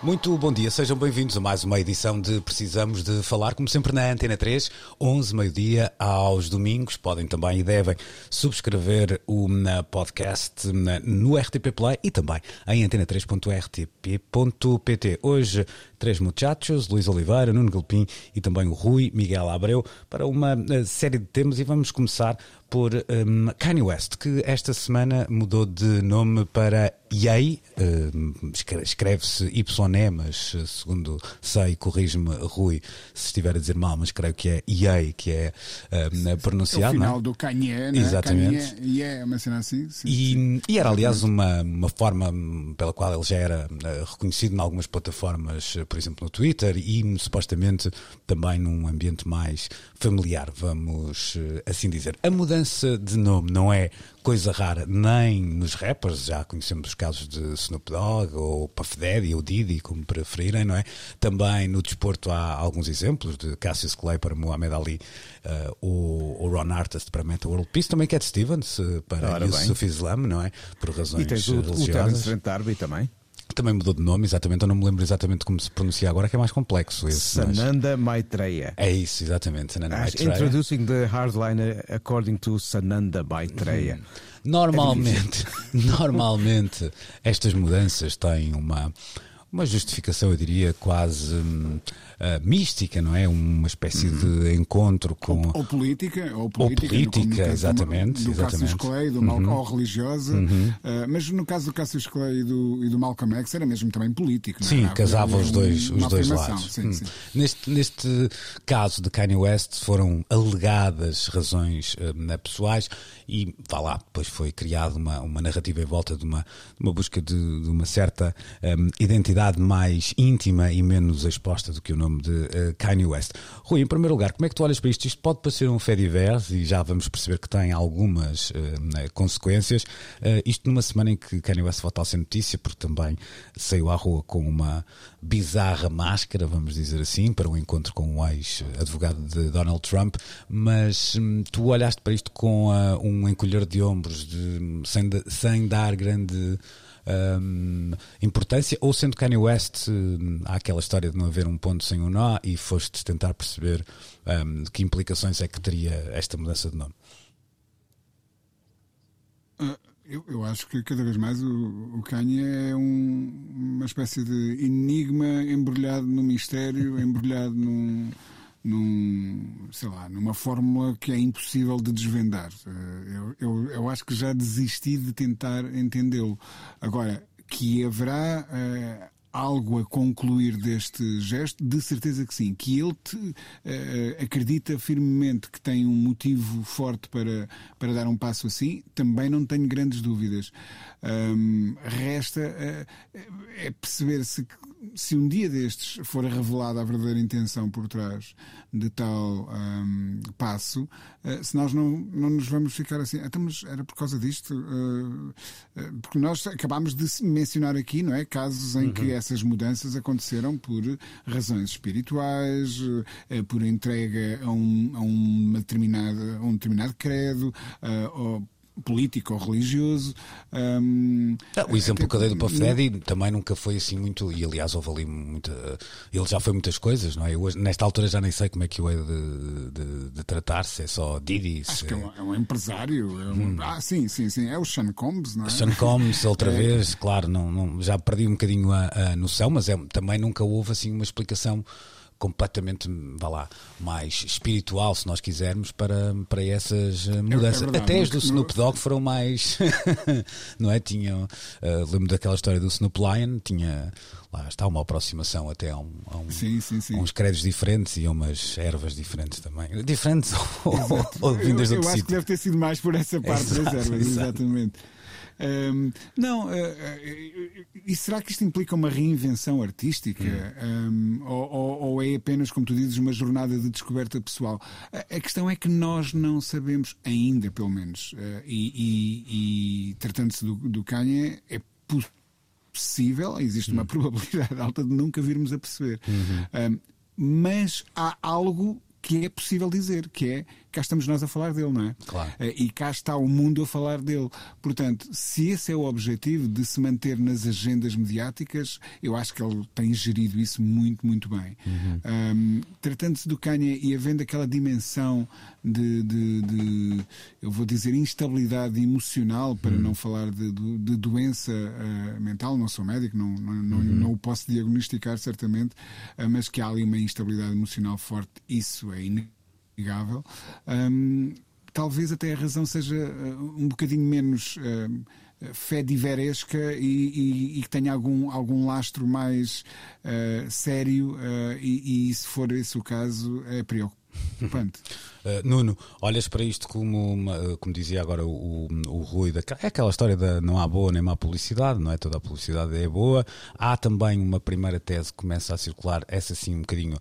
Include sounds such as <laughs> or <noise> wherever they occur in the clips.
Muito bom dia, sejam bem-vindos a mais uma edição de Precisamos de Falar, como sempre na Antena 3, 11, meio-dia, aos domingos. Podem também e devem subscrever o podcast no RTP Play e também em antena3.rtp.pt. Hoje, três muchachos, Luís Oliveira, Nuno Galpim e também o Rui Miguel Abreu, para uma eh, série de temas e vamos começar por um, Kanye West, que esta semana mudou de nome para Ye, um, escre- escreve-se YE, mas eh, segundo sei, corrige-me Rui se estiver a dizer mal, mas creio que é Ye que é um, É pronunciado. o não é? final do Kanye, né? Exatamente. Kanye, e é uma cena assim. Sim, sim. E, e era, aliás, uma, uma forma hum, pela qual ele já era eh, reconhecido em algumas plataformas, eh, por exemplo, no Twitter e hum, supostamente também num ambiente mais familiar, vamos assim dizer. A mudança de nome não é coisa rara nem nos rappers, já conhecemos os casos de Snoop Dogg ou Puff Daddy ou Diddy, como preferirem, não é? Também no desporto há alguns exemplos de Cassius Clay para Muhammad Ali ou, ou Ron Artest para Meta World Peace, também Cat Stevens eh, para Ora bem. Yusuf Islam, não é? Por razões E tens o, o religiosas. Terence Darby também. Também mudou de nome, exatamente. Eu não me lembro exatamente como se pronuncia agora, que é mais complexo esse. mas- Sananda Maitreya. É isso, exatamente. Sananda As- Maitreya. Introducing the hardliner according to Sananda Maitreya. Normalmente, <laughs> normalmente estas mudanças têm uma, uma justificação, eu diria, quase hum, ah, mística, não é? Uma espécie de encontro com. Ou política, ou política, política, no- no caso exatamente, Do, do Cassius exatamente. Clay, do Mal, ou religiosa, eh, mas no caso do Cassius Clay e do, e do Malcolm X era mesmo também político. não Sim, era? casava os um- dois, os dois lados. Sim, Hum. sim. Neste, neste caso de Kanye West foram alegadas razões hum, pessoais e vá lá, depois foi criada uma, uma narrativa em volta de uma, de uma busca de, de uma certa hum, identidade mais íntima e menos exposta do que o nome de eh, Kanye West. Rui, em primeiro lugar, como é que tu olhas para isto? Isto pode parecer um fé divers e já vamos perceber que tem algumas hum, eh, consequências. Eh, isto numa semana em que Kanye West volta a ser notícia, porque também saiu à rua com uma bizarra máscara, vamos dizer assim, para um encontro com um ex-advogado de Donald Trump, mas hum, tu olhaste para isto com um encolher de ombros, de, sem, da- sem dar grande hum, importância, ou sendo Kanye West, hum, há aquela história de não haver um ponto sem um nó e foste tentar perceber hum, que implicações é que teria esta mudança de nome. Ah, Eu, eu acho que cada vez mais o, o Kanye é um- uma espécie de enigma embrulhado no mistério, <laughs> embrulhado num, num, sei lá, numa fórmula que é impossível de desvendar. Eh, Eu, eu, eu acho que já desisti de tentar entendê-lo. Agora, que haverá eh, algo a concluir deste gesto, de certeza que sim. Que ele te, eh, acredita firmemente que tem um motivo forte para, para dar um passo assim, também não tenho grandes dúvidas. Ahm, resta eh, é perceber se, se um dia destes for revelada a verdadeira intenção por trás de tal ahm, passo, eh, se nós não, não nos vamos ficar assim, então, mas era por causa disto, eh, eh, porque nós acabámos de mencionar aqui, não é? Casos em que essas mudanças aconteceram por razões espirituais, por entrega a um, a uma determinada, a um determinado credo, ou político ou religioso. ahm, Ah, o exemplo que eu dei do Puff Daddy também nunca foi assim muito, e aliás houve ali muita. Ele já foi muitas coisas, não é? Eu hoje, nesta altura já nem sei como é que eu hei de, de- de tratar, se é só se Acho que é um, é um empresário. é um- Ah, sim, sim, sim. É o Sean Combs, não é? Sean Combs outra <laughs> vez, claro, não, não- já perdi um bocadinho a, a noção, mas é, também nunca houve assim uma explicação completamente, vá lá, mais espiritual, se nós quisermos, para, para essas eh, mudanças. verdade, Até as do Snoop Dogg foram mais, <laughs> não é? Tinham, eh, lembro daquela história do Snoop Lion, tinha, lá está, uma aproximação até a, um, a um- Sim, sim, sim. a uns credos diferentes e a umas ervas diferentes também. Diferentes <laughs> ou, ou Eu, vindas do eu acho sítio. que deve ter sido mais por essa parte Exato, das ervas, exato. exatamente. Um, não, uh, uh, e será que isto implica uma reinvenção artística? Um, ou, ou, ou, é apenas, como tu dizes, uma jornada de descoberta pessoal? A, a questão é que nós não sabemos ainda, pelo menos, uh, e, e, e tratando-se do, do Kanye, é possível, existe uma probabilidade <laughs> alta de nunca virmos a perceber. Uhum. Um, mas há algo que é possível dizer, que é cá estamos nós a falar dele, não é? Claro. Eh, E cá está o mundo a falar dele. Portanto, se esse é o objetivo de se manter nas agendas mediáticas, eu acho que ele tem gerido isso muito, muito bem. Um, Tratando-se do Kanye e havendo aquela dimensão de, de- de, eu vou dizer, instabilidade emocional, para não falar de, de- doença ah, mental, não sou médico, não, não, não, não o posso diagnosticar certamente, ah, mas que há ali uma instabilidade emocional forte, isso é inegável. Hum, talvez até a razão seja uh, um bocadinho menos uh, fé diveresca e, e- e que tenha algum, algum lastro mais uh, sério, uh, e, e se for esse o caso, é preocupante. Uh, <laughs> Nuno, olhas para isto como, uma- como dizia agora o, o, o Rui, é aquela história da não há boa nem má publicidade, não é? Toda a publicidade é boa. Há também uma primeira tese que começa a circular, essa sim um bocadinho.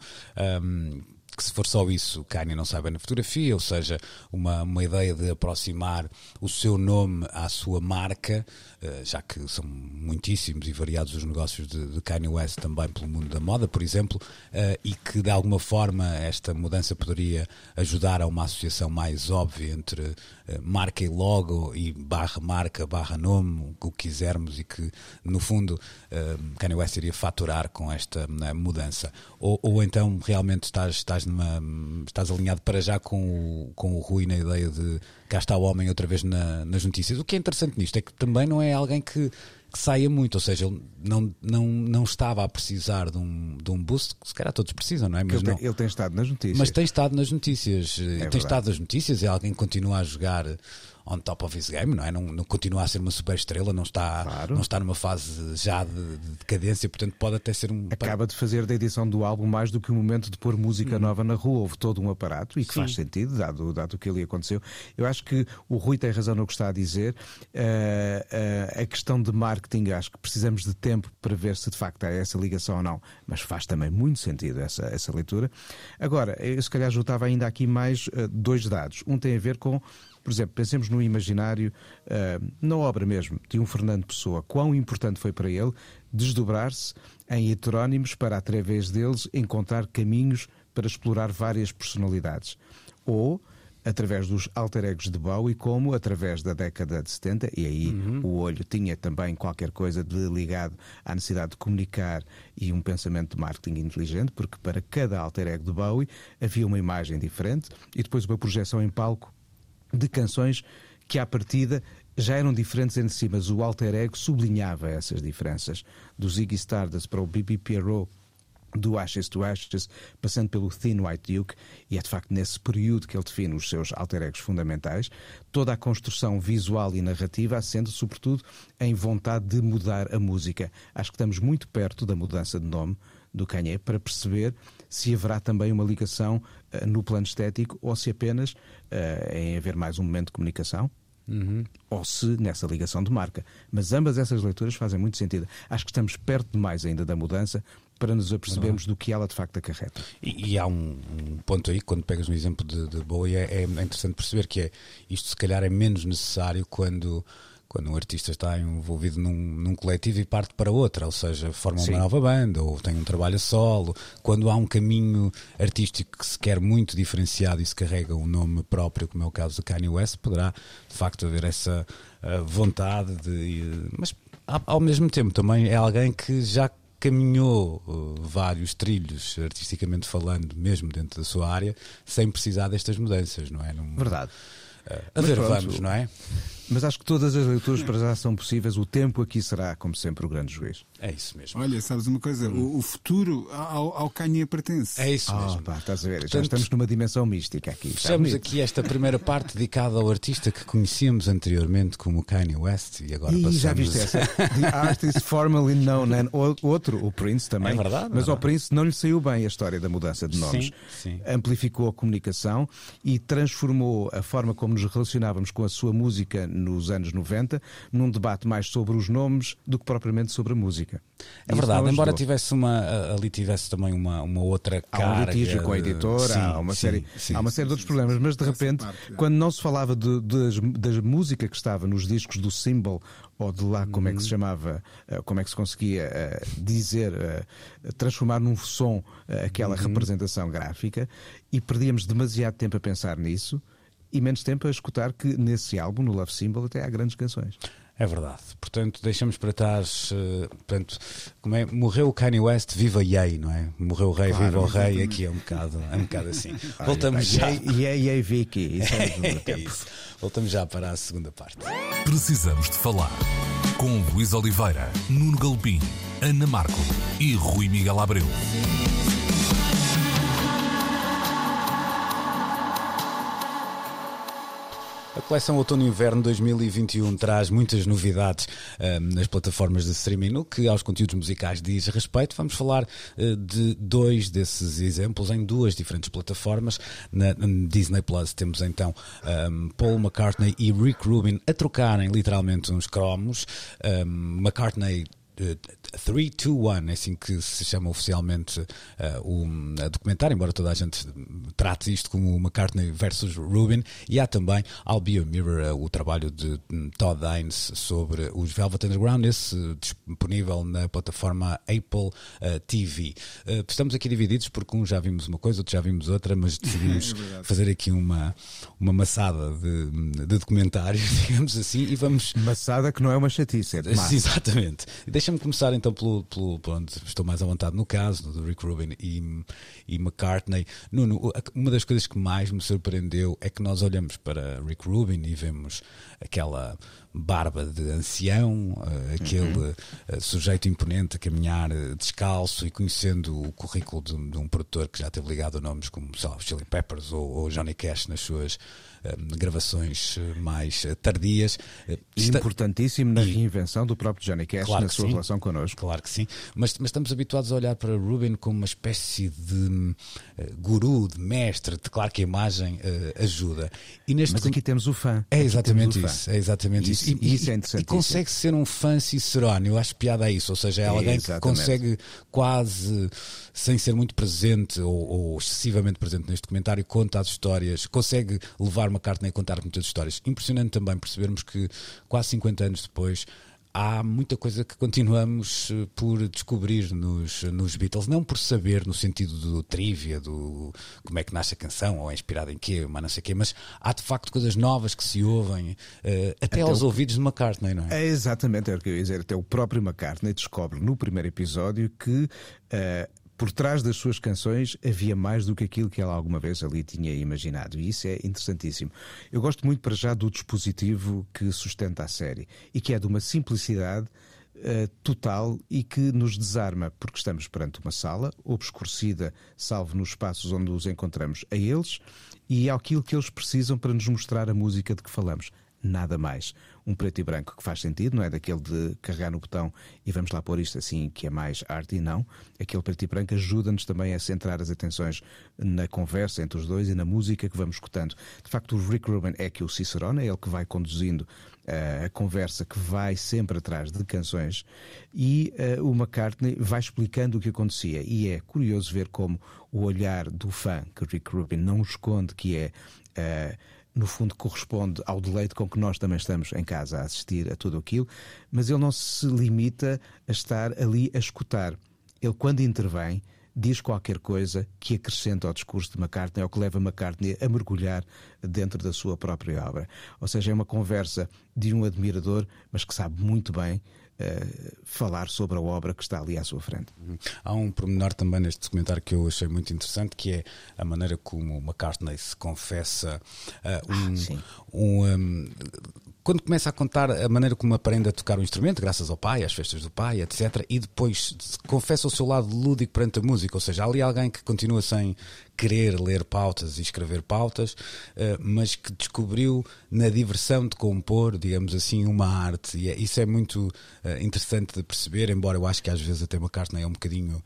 um, que se for só isso, Kanye não sai bem na fotografia, ou seja, uma, uma ideia de aproximar o seu nome à sua marca, eh, já que são muitíssimos e variados os negócios de, de Kanye West também pelo mundo da moda, por exemplo, eh, e que de alguma forma esta mudança poderia ajudar a uma associação mais óbvia entre eh, marca e logo e barra marca, barra nome, o que quisermos, e que no fundo eh, Kanye West iria faturar com esta né, mudança. Ou, ou então realmente estás, estás, numa, estás alinhado para já com o, com o Rui na ideia de cá está o homem outra vez na- nas notícias. O que é interessante nisto é que também não é alguém que, que saia muito, ou seja, ele não, não, não estava a precisar de um, de um boost, que se calhar todos precisam, não é? Mas Ele, não. tem, ele tem estado nas notícias. Mas tem estado nas notícias. eh, tem verdade. estado nas notícias. É alguém que continua a jogar on top of his game, não é? Não, não continua a ser uma super estrela, não está, Claro. não está numa fase já de, de decadência, portanto pode até ser um. Acaba de fazer da edição do álbum mais do que o momento de pôr música nova na rua. Houve todo um aparato e que faz sentido, dado, dado o que ali aconteceu. Eu acho que o Rui tem razão no que está a dizer. Eh, eh, a questão de marketing, acho que precisamos de tempo para ver se de facto há essa ligação ou não, mas faz também muito sentido essa, essa leitura. Agora, eu se calhar juntava ainda aqui mais eh, dois dados. Um tem a ver com. Por exemplo, pensemos no imaginário, eh, na obra mesmo, de um Fernando Pessoa. Quão importante foi para ele desdobrar-se em heterónimos para, através deles, encontrar caminhos para explorar várias personalidades. Ou, através dos alter egos de Bowie, como através da década de 70, e aí o olho tinha também qualquer coisa de ligado à necessidade de comunicar e um pensamento de marketing inteligente, porque para cada alter ego de Bowie havia uma imagem diferente e depois uma projeção em palco de canções que, à partida, já eram diferentes entre si, mas o alter ego sublinhava essas diferenças. Do Ziggy Stardust para o B.B. Pierrot, do Ashes to Ashes, passando pelo Thin White Duke, e é de facto nesse período que ele define os seus alter egos fundamentais, toda a construção visual e narrativa assenta sobretudo em vontade de mudar a música. Acho que estamos muito perto da mudança de nome do Kanye para perceber se haverá também uma ligação eh, no plano estético ou se apenas eh, em haver mais um momento de comunicação ou se nessa ligação de marca. Mas ambas essas leituras fazem muito sentido. Acho que estamos perto demais ainda da mudança para nos apercebermos do que ela de facto acarreta. E, e há um, um ponto aí, quando pegas no exemplo de, de Bowie, é, é interessante perceber que é isto se calhar é menos necessário quando, quando um artista está envolvido num, num coletivo e parte para outra, ou seja, forma Sim. uma nova banda ou tem um trabalho a solo, quando há um caminho artístico que se quer muito diferenciado e se carrega um nome próprio, como é o caso de Kanye West, poderá de facto haver essa ah, vontade de. Mas a- ao mesmo tempo também é alguém que já caminhou uh, vários trilhos, artisticamente falando, mesmo dentro da sua área, sem precisar destas mudanças, não é? Não, Verdade. Uh, a Mas ver, vamos, não é? Mas acho que todas as leituras para já são possíveis. O tempo aqui será, como sempre, o grande juiz. É isso mesmo. Olha, sabes uma coisa? O, o futuro ao, ao Kanye pertence. É isso Ah, mesmo. pá, estás a ver? Já Portanto, estamos numa dimensão mística aqui. Fechamos aqui esta primeira parte dedicada ao artista que conhecíamos anteriormente como Kanye West e agora Ih, passamos. já viste essa? <laughs> The artist formerly known and outro, o Prince também. É verdade, Mas é ao. Prince não lhe saiu bem a história da mudança de nomes. Sim, sim. Amplificou a comunicação e transformou a forma como nos relacionávamos com a sua música nos anos 90, num debate mais sobre os nomes do que propriamente sobre a música. É verdade, embora tivesse uma, ali tivesse também uma, uma outra carga. Há um litígio com a editora, sim, há uma sim, série, sim, há uma série de outros problemas, mas de repente, parte, quando não se falava de, de, da música que estava nos discos do Symbol ou de lá como é que se uhum. chamava, eh, como é que se conseguia eh, dizer, eh, transformar num som aquela uhum. representação gráfica e perdíamos demasiado tempo a pensar nisso e menos tempo a escutar que nesse álbum, no Love Symbol, até há grandes canções. É verdade. Portanto, deixamos para trás. Uh, portanto, como é? Morreu o Kanye West, viva Yay, não é? Morreu o rei, claro, viva o rei. Aqui é um bocado, é um bocado assim. <laughs> Voltamos já. Yay, yay, Vicky. Isso é, <laughs> é isso. Voltamos já para a segunda parte. Precisamos de falar com Luís Oliveira, Nuno Galpim, Ana Marco e Rui Miguel Abreu. A coleção Outono e Inverno 2021 traz muitas novidades uh, nas plataformas de streaming. No que aos conteúdos musicais diz respeito, vamos falar uh, de dois desses exemplos em duas diferentes plataformas. Na, na Disney Plus temos então um, Paul McCartney e Rick Rubin a trocarem literalmente uns cromos. Um, McCartney 3, 2, 1, é assim que se chama oficialmente uh, o documentário, embora toda a gente trate isto como McCartney versus Rubin. E há também I'll Be a Mirror, uh, o trabalho de Todd Haynes sobre os Velvet Underground, esse disponível na plataforma Apple uh, TV. estamos aqui divididos porque um já vimos uma coisa, outro já vimos outra, mas <laughs> decidimos é fazer aqui uma, uma maçada de, de documentários, <laughs> digamos assim, e vamos. Maçada que não é uma chatice, é <laughs> Exatamente. Deixa Deixa-me começar então pelo, pelo, pelo onde estou mais à vontade no caso do Rick Rubin e, e McCartney. Nuno, uma das coisas que mais me surpreendeu é que nós olhamos para Rick Rubin e vemos aquela barba de ancião, uh, aquele uhum. uh, sujeito imponente a caminhar uh, descalço e conhecendo o currículo de, de, um produtor que já teve ligado a nomes como sei lá, Chili Peppers ou, ou Johnny Cash nas suas gravações mais tardias. Importantíssimo na reinvenção do próprio Johnny Cash claro na sua sim. relação connosco. Claro que sim, mas, mas, estamos habituados a olhar para Rubin como uma espécie de guru, de mestre, de claro que a imagem ajuda. E neste mas aqui temos o fã. É exatamente isso. É exatamente isso. Isso. E, isso é interessante. E consegue ser um fã cicerone. Eu acho piada a isso. Ou seja, é alguém que consegue quase, sem ser muito presente ou, ou, excessivamente presente neste documentário, conta as histórias, consegue levar uma carta e contar muitas histórias. Impressionante também percebermos que quase 50 anos depois há muita coisa que continuamos eh, por descobrir nos, nos Beatles, não por saber no sentido do trivia, do como é que nasce a canção, ou é inspirada em quê, mas não sei quê, mas há de facto coisas novas que se ouvem, uh, até, até aos o... ouvidos de McCartney, não é? É exatamente, é o que eu ia dizer. Até o próprio McCartney descobre no primeiro episódio que uh, por trás das suas canções havia mais do que aquilo que ela alguma vez ali tinha imaginado. E isso é interessantíssimo. Eu gosto muito para já do dispositivo que sustenta a série e que é de uma simplicidade uh, total e que nos desarma, porque estamos perante uma sala obscurecida, salvo nos espaços onde os encontramos a eles e aquilo que eles precisam para nos mostrar a música de que falamos nada mais. Um preto e branco que faz sentido, não é daquele de carregar no botão e vamos lá pôr isto assim que é mais arte e não. Aquele preto e branco ajuda-nos também a centrar as atenções na conversa entre os dois e na música que vamos escutando. De facto, o Rick Rubin é que o Cicerone, é ele que vai conduzindo uh, a conversa que vai sempre atrás de canções e uh, o McCartney vai explicando o que acontecia. E é curioso ver como o olhar do fã, que Rick Rubin não esconde que é. Uh, no fundo corresponde ao deleite com que nós também estamos em casa a assistir a tudo aquilo, mas ele não se limita a estar ali a escutar. Ele, quando intervém, diz qualquer coisa que acrescenta ao discurso de McCartney ou que leva McCartney a mergulhar dentro da sua própria obra. Ou seja, é uma conversa de um admirador, mas que sabe muito bem Uh, falar sobre a obra que está ali à sua frente. Há um pormenor também neste documentário que eu achei muito interessante, que é a maneira como McCartney se confessa uh, um, ah, um, um, quando começa a contar a maneira como aprende a tocar o instrumento, graças ao pai, às festas do pai, etc., e depois confessa o seu lado lúdico perante a música, ou seja, há ali alguém que continua sem querer ler pautas e escrever pautas, uh, mas que descobriu na diversão de compor, digamos assim, uma arte. E é, isso é muito uh, interessante de perceber, embora eu acho que às vezes até McCartney é um bocadinho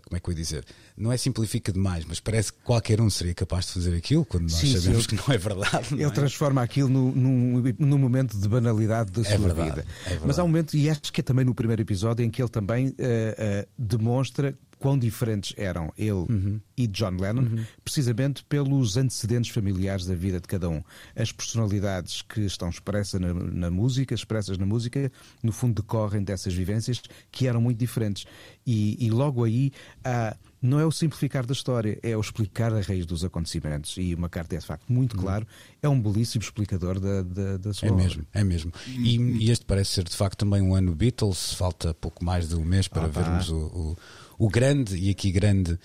como é que eu ia dizer? Não é simplifica demais, mas parece que qualquer um seria capaz de fazer aquilo quando nós sim, sabemos sim, que não é verdade. Ele é? transforma aquilo num, num, num, momento de banalidade da é sua verdade, vida. É mas há um momento, e acho que é também no primeiro episódio, em que ele também uh, uh, demonstra quão diferentes eram ele uhum. e John Lennon, uhum. precisamente pelos antecedentes familiares da vida de cada um. As personalidades que estão expressas na, na, música, expressas na música, no fundo decorrem dessas vivências que eram muito diferentes. E, e logo aí há não é o simplificar da história, é o explicar a raiz dos acontecimentos. E uma carta é de facto muito uhum. claro, é um belíssimo explicador da, da, da sua É obra. mesmo, é mesmo. E, e, este parece ser de facto também um ano Beatles, falta pouco mais de um mês para ah, vermos o, o o grande, e aqui grande uh,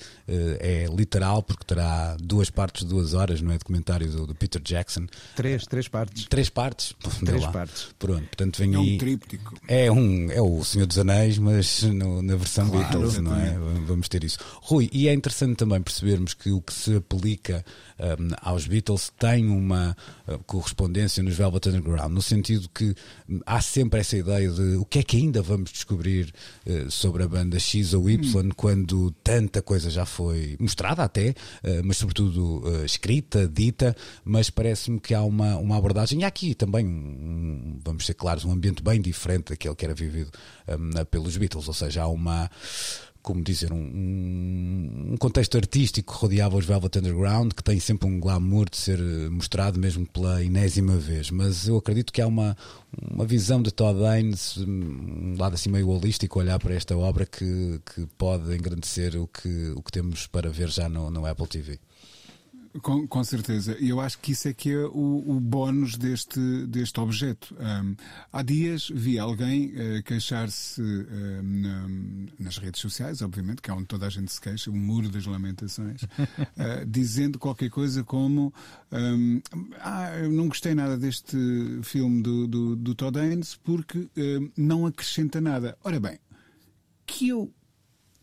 é literal, porque terá duas partes, duas horas, não é? Documentário do, do Peter Jackson. Três, três partes. Três partes? Três partes. Pronto, portanto vem é aí. um tríptico. É, um, é o Senhor dos Anéis, mas no, na versão claro, Beatles, não é? Vamos ter isso. Rui, e é interessante também percebermos que o que se aplica um, aos Beatles tem uma uh, correspondência nos Velvet Underground, no sentido que um, há sempre essa ideia de o que é que ainda vamos descobrir uh, sobre a banda X ou Y hum. Quando tanta coisa já foi mostrada até, uh, mas sobretudo escrita, dita, mas parece-me que há uma, uma abordagem, e há aqui também, um, vamos ser claros, um ambiente bem diferente daquele que era vivido um, pelos Beatles, ou seja, há uma como dizer, um, um, contexto artístico que rodeava os Velvet Underground, que tem sempre um glamour de ser mostrado mesmo pela enésima vez. Mas eu acredito que há uma, uma visão de Todd Haynes, um lado assim meio holístico, olhar para esta obra que, que pode engrandecer o que, o que temos para ver já no, no Apple TV. Com, com certeza. E eu acho que isso é que é o, o bónus deste, deste objeto. Um, há dias vi alguém uh, queixar-se um, nas redes sociais, obviamente, que é onde toda a gente se queixa, o muro das lamentações, uh, <laughs> dizendo qualquer coisa como um, ah, eu não gostei nada deste filme do, do, do Todd Haynes porque não acrescenta nada. Ora bem, que eu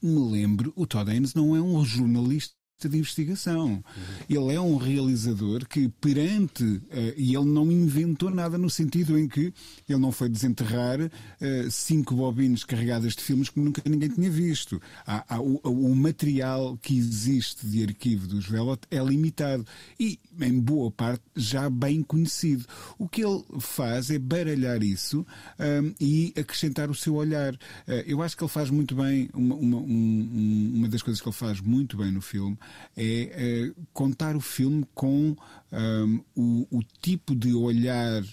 me lembro, o Todd Haynes não é um jornalista de investigação. Uhum. Ele é um realizador que, perante. Uh, e ele não inventou nada no sentido em que ele não foi desenterrar uh, cinco bobinas carregadas de filmes que nunca ninguém tinha visto. Há, há, o, o, material que existe de arquivo dos Velot é limitado e, em boa parte, já bem conhecido. O que ele faz é baralhar isso um, e acrescentar o seu olhar. Uh, eu acho que ele faz muito bem. Uma, uma, um, uma das coisas que ele faz muito bem no filme é, é contar o filme com um, o, o, tipo de olhar uh,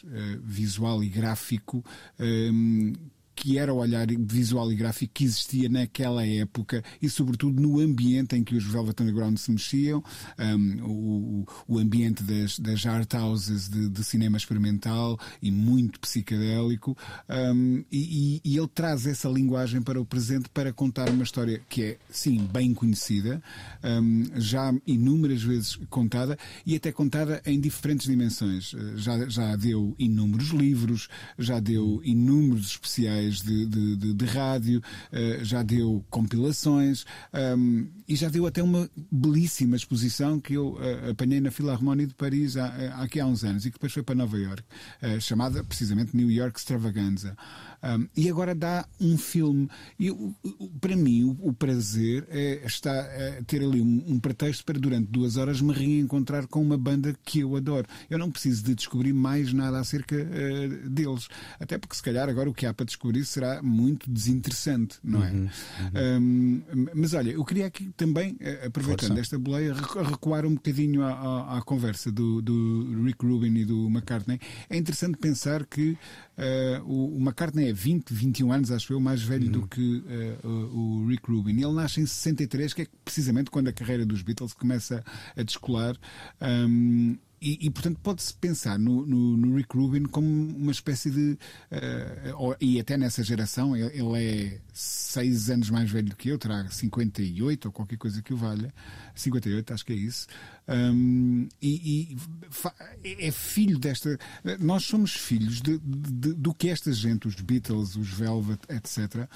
visual e gráfico um, que era o olhar visual e gráfico que existia naquela época e, sobretudo, no ambiente em que os Velvet Underground se mexiam, um, o, o, ambiente das, das art houses de, de cinema experimental e muito psicadélico. Um, e, e, ele traz essa linguagem para o presente para contar uma história que é, sim, bem conhecida, um, já inúmeras vezes contada e até contada em diferentes dimensões. Já, já deu inúmeros livros, já deu inúmeros especiais de, de, de, de rádio, uh, já deu compilações um, e já deu até uma belíssima exposição que eu uh, apanhei na Philharmonie de Paris há, há, aqui há uns anos e que depois foi para Nova York, chamada precisamente New York Extravaganza. Um, e agora dá um filme. E para mim, o, o prazer é, está, é ter ali um, um, pretexto para, durante duas horas, me reencontrar com uma banda que eu adoro. Eu não preciso de descobrir mais nada acerca uh, deles. Até porque, se calhar, agora o que há para descobrir será muito desinteressante, não é? Uhum, uhum. Um, mas olha, eu queria aqui também, uh, aproveitando Força. esta boleia, recuar um bocadinho à, à, à conversa do, do, Rick Rubin e do McCartney. É interessante pensar que uh, o, o McCartney é 20, 21 anos, acho eu, mais velho uhum. do que uh, o Rick Rubin. Ele nasce em 63, que é precisamente quando a carreira dos Beatles começa a descolar. Um, e, e, portanto, pode-se pensar no, no, no, Rick Rubin como uma espécie de. Uh, e até nessa geração, ele, ele é 6 anos mais velho que eu, terá 58 ou qualquer coisa que o valha. 58, acho que é isso. Um, e, e, é filho desta. Nós somos filhos de, de, do que esta gente, os Beatles, os Velvet, etc., uh,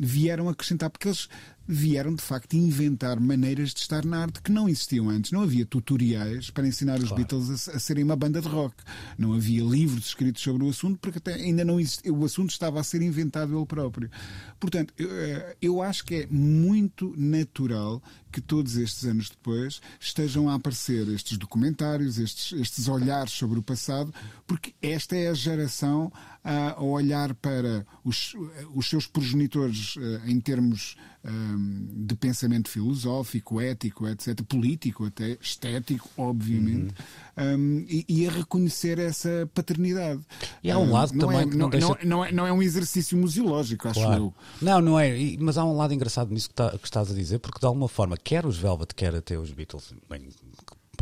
vieram acrescentar, porque eles vieram de facto inventar maneiras de estar na arte que não existiam antes. Não havia tutoriais para ensinar os claro. Beatles a, a, serem uma banda de rock. Não havia livros escritos sobre o assunto, porque até ainda não existia, o assunto estava a ser inventado ele próprio. Portanto, eu, eh, eu acho que é muito natural que todos estes anos depois estejam a aparecer estes documentários, estes, estes olhares sobre o passado, porque esta é a geração a olhar para os, os seus progenitores eh, em termos ehm, de pensamento filosófico, ético, etc., político, até estético, obviamente, uhum. um, e, e, a reconhecer essa paternidade. E há um lado não também é, que não, não, deixa... não, é, não é um exercício museológico, acho claro. eu. Não, não é, mas há um lado engraçado nisso que, tá, que estás a dizer, porque de alguma forma, quer os Velvet, quer até os Beatles, bem,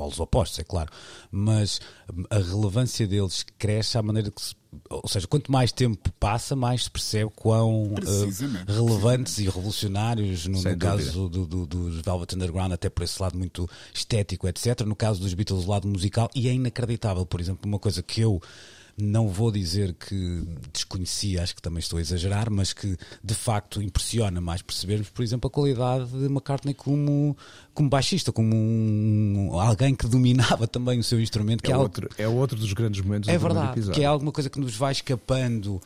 polos opostos, é claro, mas a relevância deles cresce à maneira que se ou seja, quanto mais tempo passa, mais se percebe quão uh, relevantes e revolucionários, no, no caso do, do, dos Velvet Underground, até por esse lado muito estético, etc. No caso dos Beatles, o lado musical, e é inacreditável, por exemplo, uma coisa que eu não vou dizer que desconhecia, acho que também estou a exagerar, mas que de facto impressiona mais percebermos, por exemplo, a qualidade de McCartney como, como baixista, como um, alguém que dominava também o seu instrumento. Que é, é outro, é outro dos grandes momentos é do verdade, que é alguma coisa que nos vai escapando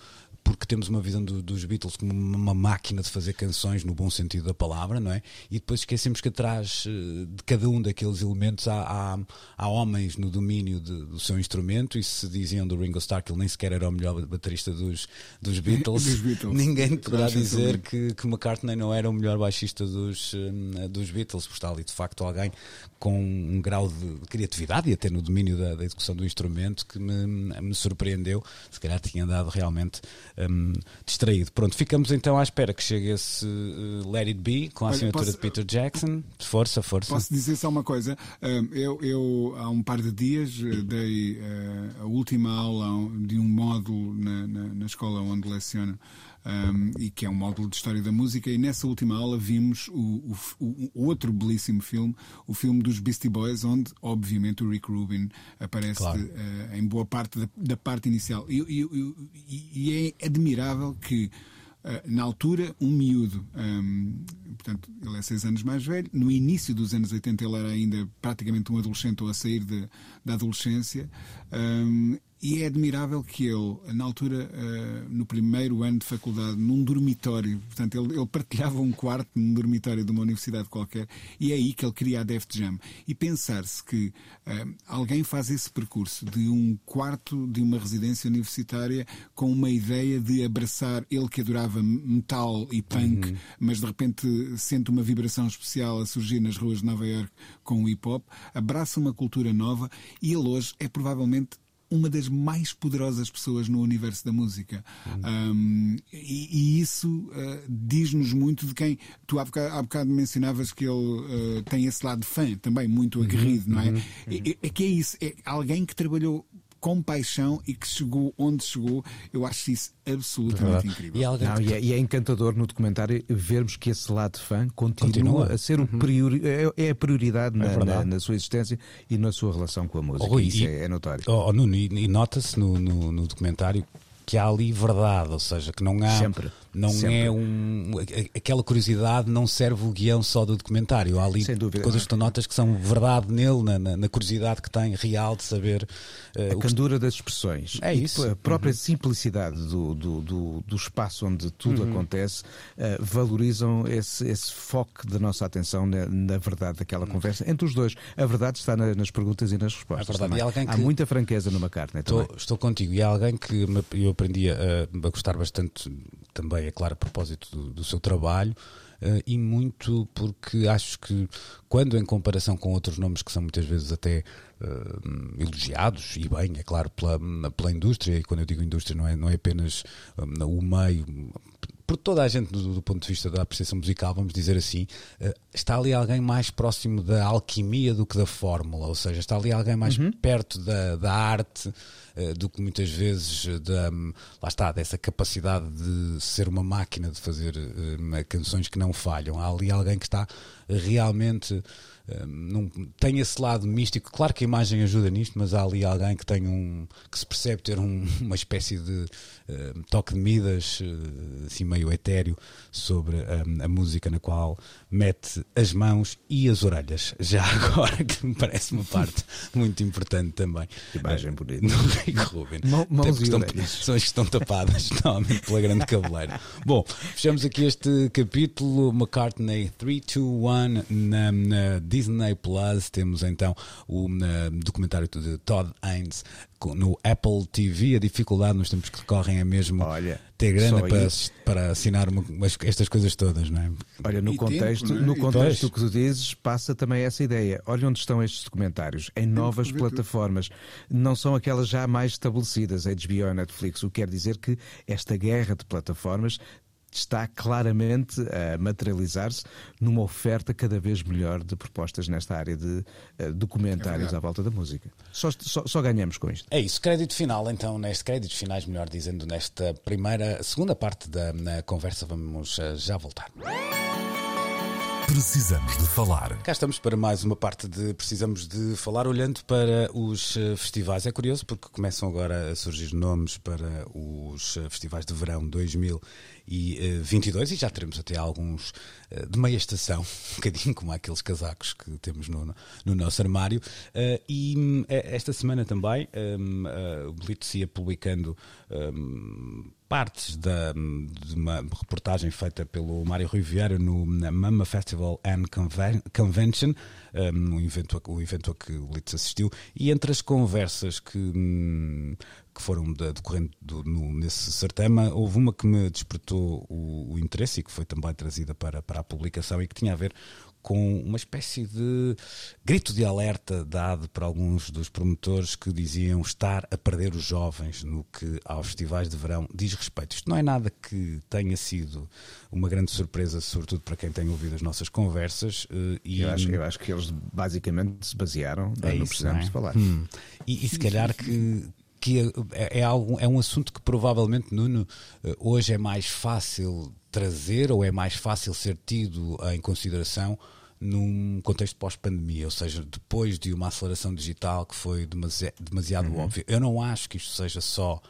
porque temos uma visão do, dos Beatles como uma máquina de fazer canções no bom sentido da palavra, não é? E depois esquecemos que atrás eh, de cada um daqueles elementos há, há, há homens no domínio de, do seu instrumento e se diziam do Ringo Starr que ele nem sequer era o melhor baterista dos, dos Beatles, <laughs> dos Beatles. ninguém poderá dizer que, que McCartney não era o melhor baixista dos, eh, dos Beatles, por estar ali de facto alguém com um grau de criatividade e até no domínio da, da execução do instrumento que me, me surpreendeu, se calhar tinha andado realmente um, distraído. Pronto, ficamos então à espera que chegue esse uh, Let It Be com a Olha, assinatura posso, de Peter Jackson. Força, força. Posso dizer só uma coisa? eu, eu, há um par de dias, eh, dei uh, a última aula de um módulo na, na, na escola onde leciono um, e que é um módulo de história da música. E nessa última aula vimos o, o, o, outro belíssimo filme, o filme dos Beastie Boys, onde, obviamente, o Rick Rubin aparece claro. uh, em boa parte da, da parte inicial. E, e, e, é admirável que. Uh, na altura, um miúdo, um, portanto, ele é seis anos mais velho. No início dos anos 80, ele era ainda praticamente um adolescente ou a sair de, da adolescência. Um, e é admirável que ele, na altura, uh, no primeiro ano de faculdade, num dormitório, portanto, ele, ele, partilhava um quarto num dormitório de uma universidade qualquer, e é aí que ele cria a Def Jam. E pensar-se que uh, alguém faz esse percurso de um quarto de uma residência universitária com uma ideia de abraçar, ele que adorava metal e punk, uhum. mas de repente sente uma vibração especial a surgir nas ruas de Nova York com o hip hop, abraça uma cultura nova e ele hoje é provavelmente uma das mais poderosas pessoas no universo da música. Uhum. Um, e, e, isso uh, diz-nos muito de quem. Tu há bocado, há bocado mencionavas que ele uh, tem esse lado fã também, muito aguerrido, uhum. não é? Uhum. É, é que é isso, é alguém que trabalhou com paixão e que chegou onde chegou. Eu acho isso absolutamente incrível. E, alguém... Não, e, é, e, é, encantador no documentário vermos que esse lado fã continua, continua. a ser o uhum. priori... é, é, a prioridade é na, na, na, sua existência e na sua relação com a música. Oh, isso e, é, é, notório. Oh, oh, Nuno, e, e nota-se no, no, no documentário que há ali verdade, ou seja, que não há. Sempre não Sempre. é um. Aquela curiosidade não serve o guião só do documentário. Há ali coisas que tu notas que são verdade nele, na, na, curiosidade que tem real de saber. Uh, a candura das expressões. É isso. A própria uhum. simplicidade do, do, do, do, espaço onde tudo uhum. acontece uh, valorizam esse, esse foco da nossa atenção na, na verdade daquela uhum. conversa. Entre os dois, a verdade está na, nas perguntas e nas respostas. É. E há muita franqueza numa carne. Estou, estou contigo. E há alguém que eu aprendi a, a gostar bastante também é claro, a propósito do, do seu trabalho. Uh, e muito porque acho que quando em comparação com outros nomes que são muitas vezes até uh, elogiados e bem, é claro, pela, pela indústria, e quando eu digo indústria não é, não é apenas um, o meio, por toda a gente do, do, ponto de vista da apreciação musical, vamos dizer assim, uh, está ali alguém mais próximo da alquimia do que da fórmula, ou seja, está ali alguém mais uhum. perto da, da arte uh, do que muitas vezes da, lá está, dessa capacidade de ser uma máquina de fazer uh, canções que não falham. Há ali alguém que está realmente não, tem esse lado místico. Claro que a imagem ajuda nisto, mas há ali alguém que tem um que se percebe ter um, <laughs> uma espécie de uh, toque de Midas, assim meio etéreo, sobre a música na qual mete as mãos e as orelhas. <laughs> Já agora, que me parece uma parte <laughs> muito importante também. Imagem bonita. No Rick Rubin. Mãos estão. São as que estão tapadas, normalmente, pela grande cabeleira. Bom, fechamos aqui este capítulo McCartney 321 na, na Disney Plus. Temos então o documentário de Todd Haynes no Apple TV. A dificuldade nos tempos que correm é mesmo Olha, ter grana para, para assinar uma- estas coisas todas, não é? Olha, no E contexto, tempo, é? no E contexto que tu dizes, passa também essa ideia. Olha onde estão estes documentários, em novas plataformas. Não são aquelas já mais estabelecidas, HBO e Netflix, o que quer dizer que esta guerra de plataformas está claramente a materializar-se numa oferta cada vez melhor de propostas nesta área de eh, documentários verdade. à volta da música. Só, só, só ganhamos com isto. É isso, crédito final, então, neste créditos finais, melhor dizendo, nesta primeira, segunda parte da conversa, vamos eh, já voltar. Precisamos de falar. Cá estamos para mais uma parte de Precisamos de Falar, olhando para os eh, festivais. É curioso porque começam agora a surgir nomes para os eh, festivais de verão 2022 e já teremos até alguns eh, de meia estação, <laughs> um bocadinho como aqueles casacos que temos no, no nosso armário. E esta semana também o Blitz ia publicando partes da, de uma reportagem feita pelo Mário Rui Vieira no Mama Festival and Conven- Convention, um, evento, o evento a que o Litz assistiu, e entre as conversas que, hum, que foram da- decorrente do, no- nesse certame, houve uma que me despertou o, o interesse e que foi também trazida para, para a publicação e que tinha a ver com uma espécie de grito de alerta dado por alguns dos promotores que diziam estar a perder os jovens no que aos festivais de verão diz respeito. Isto não é nada que tenha sido uma grande surpresa, sobretudo para quem tem ouvido as nossas conversas. eh, E Eu acho, eu acho que eles basicamente se basearam é no isso, precisamos não é? de falar. Hum. E, e se calhar que, que é, é, algo, é um assunto que provavelmente, Nuno, eh, hoje é mais fácil trazer ou é mais fácil ser tido em consideração num contexto pós-pandemia, ou seja, depois de uma aceleração digital que foi demasi- demasiado óbvia. Eu não acho que isto seja só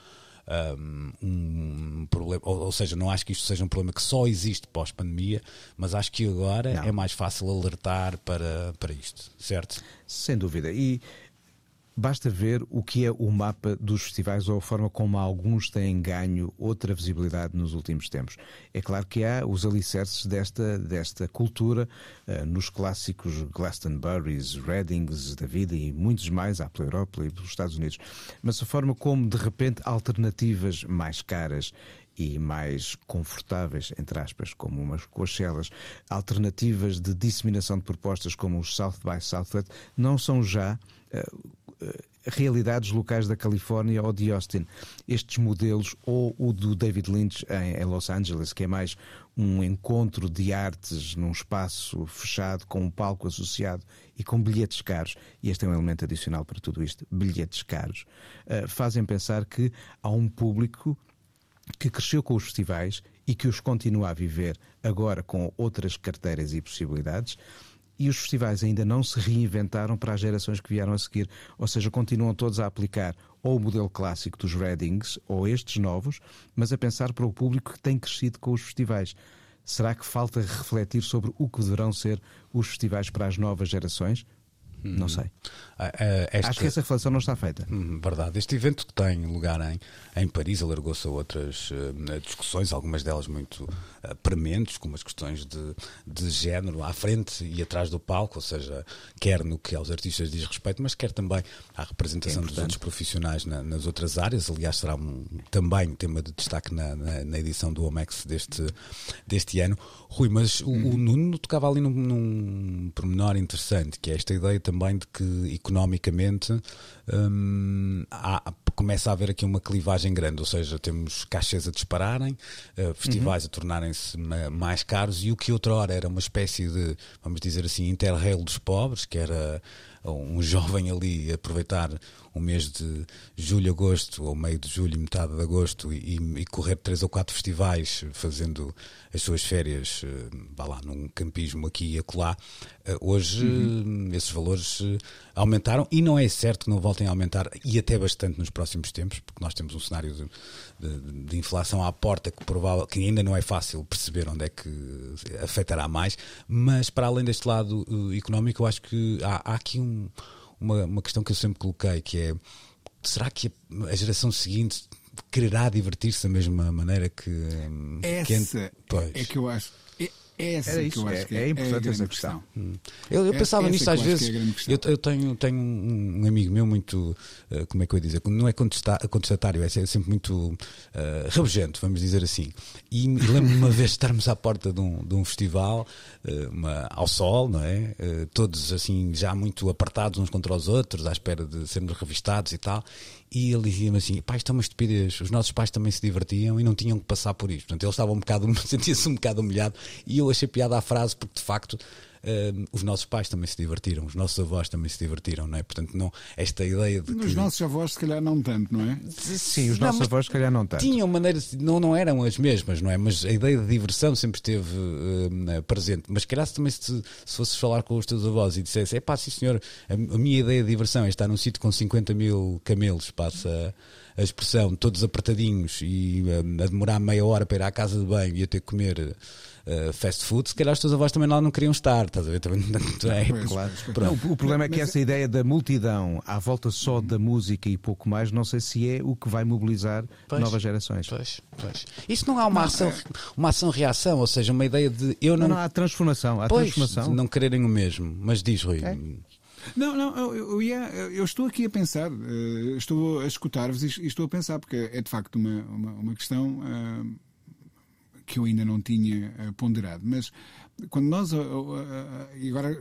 um, um problema, ou, ou seja, não acho que isto seja um problema que só existe pós-pandemia, mas acho que agora Não. é mais fácil alertar para, para isto, certo? Sem dúvida. E basta ver o que é o mapa dos festivais ou a forma como alguns têm ganho outra visibilidade nos últimos tempos. É claro que há os alicerces desta, desta cultura eh, nos clássicos Glastonburys, Readings da vida e muitos mais, há pela Europa e pelos Estados Unidos. Mas a forma como, de repente, alternativas mais caras e mais confortáveis, entre aspas, como umas coachelas, alternativas de disseminação de propostas como os South by Southwest, não são já eh, realidades locais da Califórnia ou de Austin. Estes modelos, ou o do David Lynch em, em Los Angeles, que é mais um encontro de artes num espaço fechado com um palco associado e com bilhetes caros, e este é um elemento adicional para tudo isto, bilhetes caros, eh, fazem pensar que há um público que cresceu com os festivais e que os continua a viver agora com outras carteiras e possibilidades. E os festivais ainda não se reinventaram para as gerações que vieram a seguir, ou seja, continuam todos a aplicar ou o modelo clássico dos Readings ou estes novos, mas a pensar para o público que tem crescido com os festivais. Será que falta refletir sobre o que deverão ser os festivais para as novas gerações? Não sei. Ah, ah, esta- Acho que essa reflexão não está feita. Hum, Verdade. Este evento que tem lugar em, em Paris alargou-se a outras eh, discussões, algumas delas muito eh, prementes, como as questões de, de género à frente e atrás do palco, ou seja, quer no que aos artistas diz respeito, mas quer também à representação dos outros profissionais na- nas outras áreas. Aliás, será um, também um tema de destaque na, na- na edição do OMEX deste, deste ano. Rui, mas o, o Nuno tocava ali num, num pormenor interessante, que é esta ideia também de que economicamente hum, há- começa a haver aqui uma clivagem grande, ou seja, temos caixas a dispararem, eh, festivais a tornarem-se ma- mais caros e o que outrora era uma espécie de, vamos dizer assim, interrail dos pobres, que era um <laughs> jovem ali aproveitar o mês de julho, agosto, ou meio de julho, metade de agosto, e, e correr três ou quatro festivais, fazendo as suas férias, eh, vá lá, num campismo aqui e acolá, eh, hoje uhum. esses valores aumentaram e não é certo que não voltem a aumentar, e até bastante nos próximos tempos, porque nós temos um cenário de, de, de inflação à porta que, provável, que ainda não é fácil perceber onde é que afetará mais, mas para além deste lado económico, eu acho que há, há aqui um, uma, uma questão que eu sempre coloquei, que é será que a, geração seguinte quererá divertir-se da mesma maneira que. Essa que é, é que eu acho essa Era isso, que eu acho é, que é, é importante é essa questão. questão. Hum. Eu, eu pensava nisto às vezes. É eu, eu, tenho, tenho um amigo meu muito, uh, como é que eu ia dizer, não é contestatário, é sempre muito uh, rabugento, vamos dizer assim. E lembro-me uma vez estarmos à porta de um, de um festival, uh, uma, ao sol, não é? Uh, todos assim, já muito apartados uns contra os outros, à espera de sermos revistados e tal. E ele dizia-me assim: pai, isto é uma estupidez. Os nossos pais também se divertiam e não tinham que passar por isto. Portanto, ele estava um bocado, <laughs> sentia-se um bocado humilhado. E eu achei piada à frase, porque de facto uh, os nossos pais também se divertiram, os nossos avós também se divertiram, não é? Portanto, não, esta ideia de. Que... Os nossos avós, se calhar, não tanto, não é? Sim, os não, nossos avós, se calhar, não tanto. Tinham maneiras, não, não eram as mesmas, não é? Mas a ideia de diversão sempre esteve uh, presente. Mas, calhar, também se, se fosses falar com os teus avós e dissesse: é pá, sim senhor, a, a, minha ideia de diversão é estar num sítio com 50 mil camelos, passa a expressão, todos apertadinhos e uh, a demorar meia hora para ir à casa de banho e a ter que comer uh, fast food, se calhar os teus avós também lá não queriam estar, estás a ver? Também, é, <laughs> claro. Não, o problema é que essa ideia da multidão à volta só da música e pouco mais, não sei se é o que vai mobilizar pois, novas gerações. Pois, pois. Isso não há uma ação, uma ação-reação, ou seja, uma ideia de eu não. Não, não há transformação, há pois, transformação. não quererem o mesmo, mas diz, Rui. É. Não, não, eu, eu, eu, estou aqui a pensar, uh, estou a escutar-vos e, estou a pensar, porque é de facto uma, uma, uma questão uh, que eu ainda não tinha uh, ponderado. Mas quando nós, uh, uh, e agora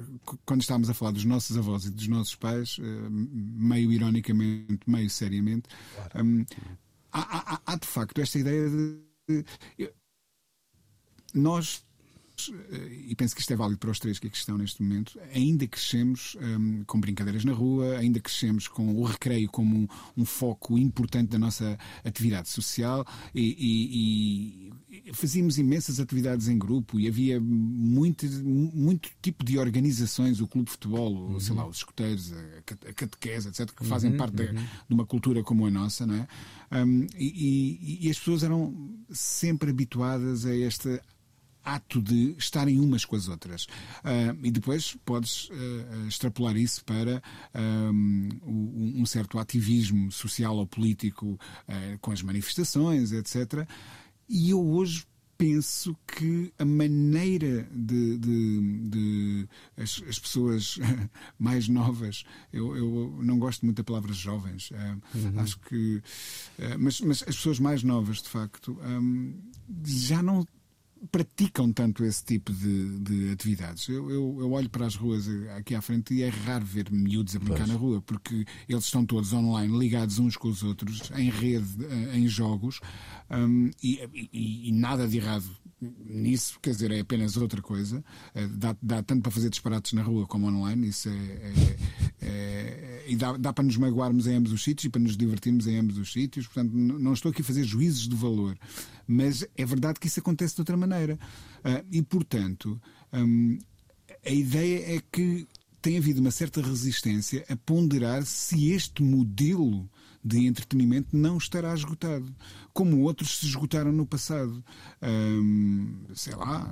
quando estávamos a falar dos nossos avós e dos nossos pais, meio ironicamente, meio seriamente, claro. um, há, há, há, de facto esta ideia de. nós e penso que isto é válido para os três que aqui estão neste momento, ainda crescemos um, com brincadeiras na rua, ainda crescemos com o recreio como um, um foco importante da nossa atividade social e, e, fazíamos imensas atividades em grupo e havia muito, muito tipo de organizações, o clube de futebol, uhum. sei lá, os escuteiros, a catequese, etc., que fazem uhum, parte uhum. De, de, uma cultura como a nossa, não é? Um, e, e as pessoas eram sempre habituadas a esta ato de estarem umas com as outras. Uh, e depois podes uh, extrapolar isso para um, um, certo ativismo social ou político uh, com as manifestações, etc. E eu hoje penso que a maneira de, de, de as, as, pessoas <laughs> mais novas, eu, eu, não gosto muito da palavra jovens, uhum. acho que, mas, mas, as pessoas mais novas, de facto, um, já não praticam tanto esse tipo de, de atividades. Eu, eu, eu, olho para as ruas aqui à frente e é raro ver miúdos a brincar na rua, porque eles estão todos online, ligados uns com os outros, em rede, eh, em jogos, um, e, e, e, nada de errado nisso, quer dizer, é apenas outra coisa. Eh, dá, dá tanto para fazer disparates na rua como online, isso é, é, é e dá, dá, para nos magoarmos em ambos os sítios e para nos divertirmos em ambos os sítios. Portanto, não estou aqui a fazer juízes de valor, mas é verdade que isso acontece de outra maneira. Uh, e, portanto, um, a ideia é que tem havido uma certa resistência a ponderar se este modelo de entretenimento não estará esgotado, como outros se esgotaram no passado. sei lá.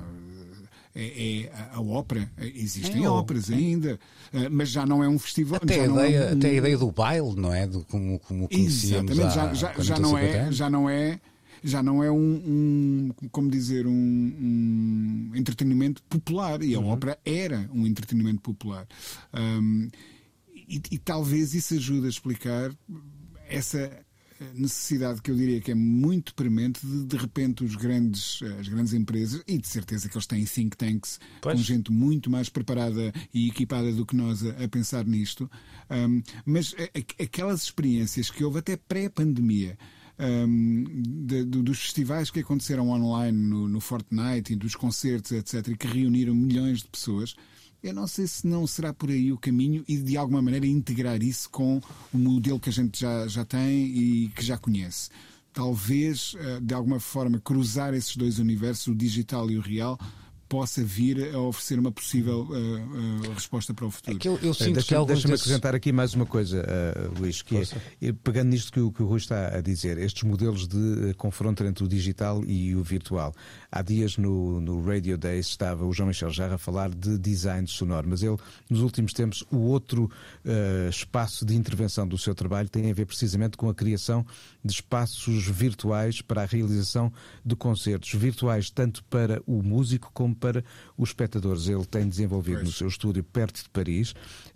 É, é, a ópera, existem é, óperas ainda, ah, mas já não é um festival. Até, a ideia, é um... até a ideia do baile, não é? Do, como, como conhecíamos Exatamente, já, já, já não é, já não é já não é um, um como dizer, um, um, entretenimento popular. E a uhum. ópera era um entretenimento popular. Um, e, e, talvez isso ajude a explicar essa necessidade que eu diria que é muito premente de de repente os grandes, as grandes empresas, e de certeza que eles têm think tanks pois. com gente muito mais preparada e equipada do que nós a, a pensar nisto, um, mas a, a, aquelas experiências que houve até pré-pandemia. Um, de, de, dos festivais que aconteceram online no, no Fortnite e dos concertos, etc., e que reuniram milhões de pessoas, Eu não sei se não será por aí o caminho e de alguma maneira integrar isso com o modelo que a gente já, já tem e que já conhece. Talvez, eh, de alguma forma, cruzar esses dois universos, o digital e o real, possa vir a oferecer uma possível uh, uh, resposta para o futuro. É que eu, eu sinto Deixa, que alguns Deixa-me desses... acrescentar aqui mais uma coisa, uh, Luís, que é, pegando nisto que o, que o Rui está a dizer, estes modelos de confronto entre o digital e o virtual. Há dias no, no Radio Days estava o João Michel Jarra a falar de design sonoro, mas ele, nos últimos tempos, o outro espaço de intervenção do seu trabalho tem a ver precisamente com a criação de espaços virtuais para a realização de concertos virtuais, tanto para o músico como para os espectadores. Ele tem desenvolvido pois. no seu estúdio perto de Paris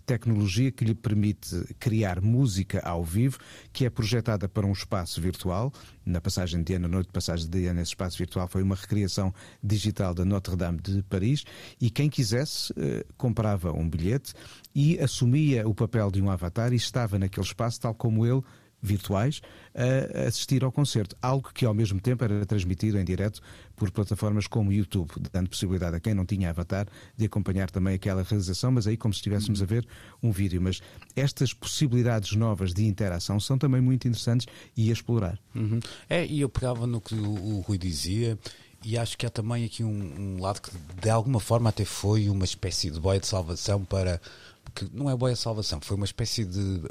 tecnologia que lhe permite criar música ao vivo, que é projetada para um espaço virtual. Na passagem de ano, na noite de passagem de ano, esse espaço virtual foi uma recriação digital da Notre-Dame de Paris e quem quisesse eh, comprava um bilhete e assumia o papel de um avatar e estava naquele espaço tal como ele virtuais a assistir ao concerto, algo que ao mesmo tempo era transmitido em direto por plataformas como YouTube, dando possibilidade a quem não tinha avatar de acompanhar também aquela realização, mas aí como se estivéssemos a ver um vídeo. Mas estas possibilidades novas de interação são também muito interessantes e a explorar. Uhum. É, e eu pegava no que o, o Rui dizia. E acho que há também aqui um, um lado que de alguma forma até foi uma espécie de boia de salvação para que não é boa salvação, foi uma espécie de,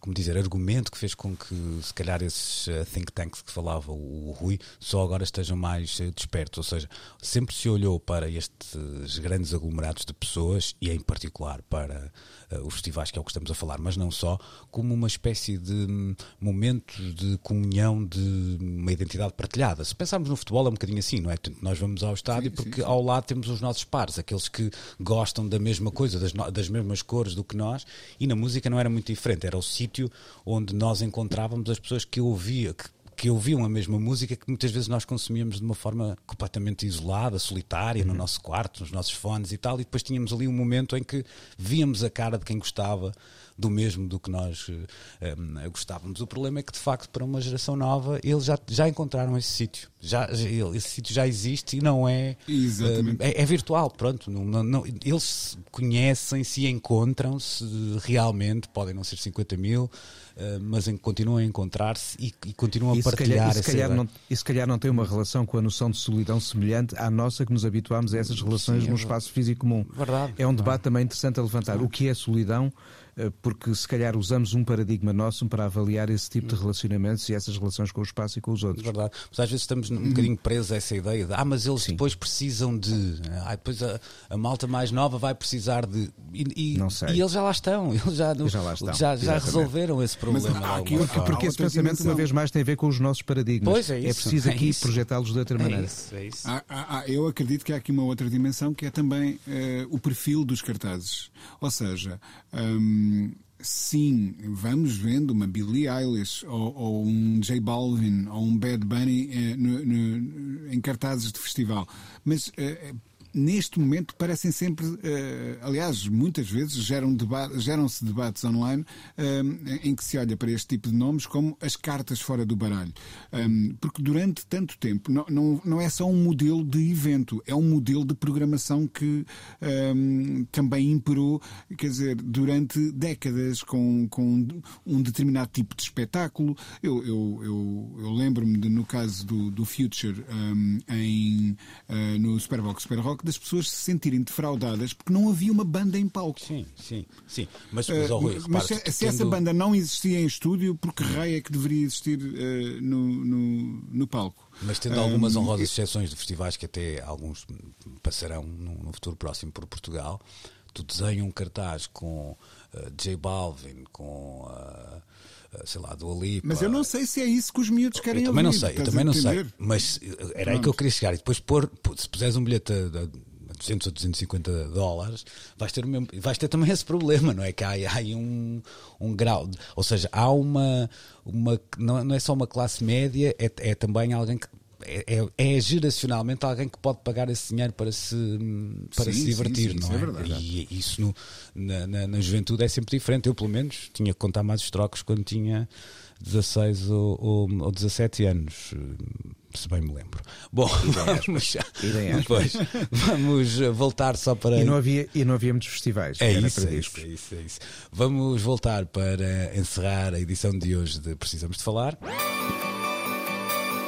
como dizer, argumento que fez com que, se calhar, esses eh, think tanks que falava o, Rui só agora estejam mais eh, despertos. Ou seja, sempre se olhou para estes grandes aglomerados de pessoas e, em particular, para uh, os festivais, que é o que estamos a falar, mas não só, como uma espécie de um, momento de comunhão de uma identidade partilhada. Se pensarmos no futebol, é um bocadinho assim, não é? Nós vamos ao estádio sim, porque sim, sim. ao lado temos os nossos pares, aqueles que gostam da mesma coisa, das, das mesmas cores do que nós, e na música não era muito diferente, era o sítio onde nós encontrávamos as pessoas que ouviam, que, que ouviam a mesma música que muitas vezes nós consumíamos de uma forma completamente isolada, solitária, uhum. no nosso quarto, nos nossos fones e tal, e depois tínhamos ali um momento em que víamos a cara de quem gostava do mesmo do que nós um, eh, eh, gostávamos. O problema é que, de facto, para uma geração nova, eles já, já encontraram esse sítio. Já, esse sítio já existe e não é. Um, eh, é, é, virtual, pronto. Não, não, não, eles conhecem-se e encontram-se realmente, podem não ser 50 mil. Uh, mas em, continuam a encontrar-se e, e, continuam a partilhar calhar, e se, calhar não, e se calhar não tem uma relação com a noção de solidão semelhante à nossa que nos habituámos a essas relações Sim, é num espaço físico comum. Verdade, é um debate verdade. também interessante a levantar. Sim. O que é solidão? Eh, porque se calhar usamos um paradigma nosso para avaliar esse tipo de relacionamentos e essas relações com o espaço e com os outros. Verdade. Mas às vezes estamos um bocadinho presos a essa ideia de ah, mas eles Sim. depois precisam de. Ah, depois a, a, malta mais nova vai precisar de. E, e, Não sei. e eles já lá estão. Eles já, já, lá estão. já, já resolveram esse problema. Mas, aqui, porque, porque esse pensamento, uma vez mais, tem a ver com os nossos paradigmas. Pois é, isso, é preciso aqui é projetá-los de outra é maneira. Isso, é isso. Ah, ah, ah, eu acredito que há aqui uma outra dimensão que é também uh, o perfil dos cartazes. Ou seja, um, sim, vamos vendo uma Billie Eilish ou, ou um J Balvin ou um Bad Bunny eh, no, no, em cartazes de festival. Mas eh, neste momento parecem sempre, uh, aliás, muitas vezes geram deba geram-se debates online uh, em que se olha para este tipo de nomes como as cartas fora do baralho. Um, ehm, porque durante tanto tempo não, não, não, é só um modelo de evento, é um modelo de programação que um, ehm, também imperou, quer dizer, durante décadas com, com um determinado tipo de espetáculo. Eu, eu, eu, eu lembro-me, no caso do, do Future um, ehm, em, uh, no Superbox Super Rock, das pessoas se sentirem defraudadas porque não havia uma banda em palco. Sim, sim, sim. Mas, mas, uh, Rui, mas se, se essa banda não existia em estúdio, por que raio é que deveria existir uh, no, no, no, palco? Mas tendo algumas honrosas exceções de festivais que até alguns passarão no, no futuro próximo por Portugal, tu desenhas um cartaz com uh, J Balvin, com uh, sei lá, do Alipa. Mas eu não sei se é isso que os miúdos querem eu também ouvir. Não sei, eu também não sei, mas era aí que eu queria chegar. E depois pôr, se puseres um bilhete a, a 200 ou 250 dólares, vais ter, mesmo, vais ter também <laughs> esse problema, não é? Que há, há aí um, um grau, ou seja, há uma, uma não, não é só uma classe média, é, é também alguém que é, é, é, geracionalmente alguém que pode pagar esse dinheiro para se, para sim, se divertir, sim, sim, não é? é verdade. E isso no, na, na, na, juventude é sempre diferente. Eu, pelo menos, tinha que contar mais os trocos quando tinha 16 ou, ou, ou 17 anos. Se bem me lembro. Bom, vamos, depois, vamos voltar só para. E não havia, e não havia muitos festivais. É isso, para é isso, é isso, é isso. Vamos voltar para encerrar a edição de hoje de Precisamos de Falar.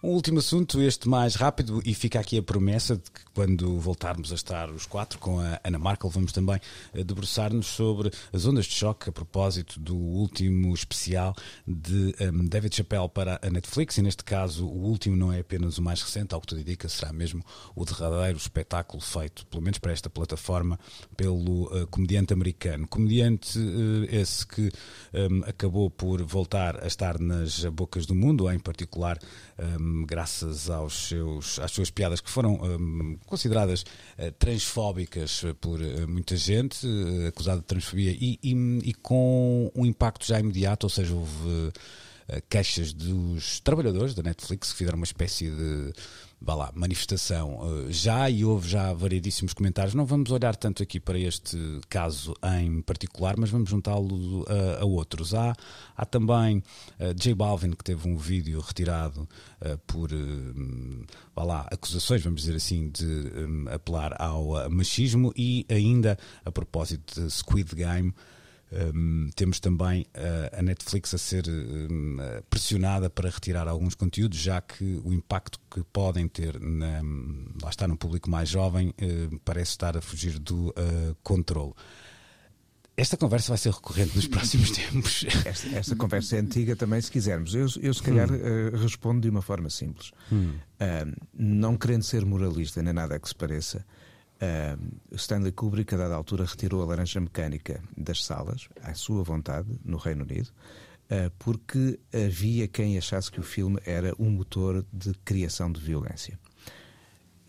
Um último assunto, este mais rápido, e fica aqui a promessa de que quando voltarmos a estar os quatro com a Ana Markel, vamos também eh, debruçar-nos sobre as ondas de choque a propósito do último especial de ehm, David Chappelle para a Netflix. E neste caso, o último não é apenas o mais recente, ao que tudo indica, será mesmo o derradeiro espetáculo feito, pelo menos para esta plataforma, pelo eh, comediante americano. Comediante eh, esse que ehm, acabou por voltar a estar nas bocas do mundo, em particular um, graças aos seus, às suas piadas que foram um, consideradas uh, transfóbicas por uh, muita gente, uh, acusada de transfobia, e, e, e com um impacto já imediato, ou seja, houve queixas dos trabalhadores da Netflix que fizeram uma espécie de vá lá, manifestação já e houve já variedíssimos comentários. Não vamos olhar tanto aqui para este caso em particular, mas vamos juntá-lo a, a, outros. Há, há também uh, J Balvin que teve um vídeo retirado uh, por vá lá, acusações, vamos dizer assim, de um, apelar ao machismo e ainda a propósito de Squid Game. Um, temos também uh, a Netflix a ser um, pressionada para retirar alguns conteúdos, já que o impacto que podem ter na, lá está no público mais jovem uh, parece estar a fugir do uh, controle. Esta conversa vai ser recorrente nos próximos <laughs> tempos. Esta, esta, conversa é antiga também, se quisermos. Eu, eu se calhar, hum. respondo de uma forma simples. Hum. não querendo ser moralista, nem nada que se pareça, Uh, Stanley Kubrick, a dada altura, retirou a laranja mecânica das salas, à sua vontade, no Reino Unido, uh, porque havia quem achasse que o filme era um motor de criação de violência.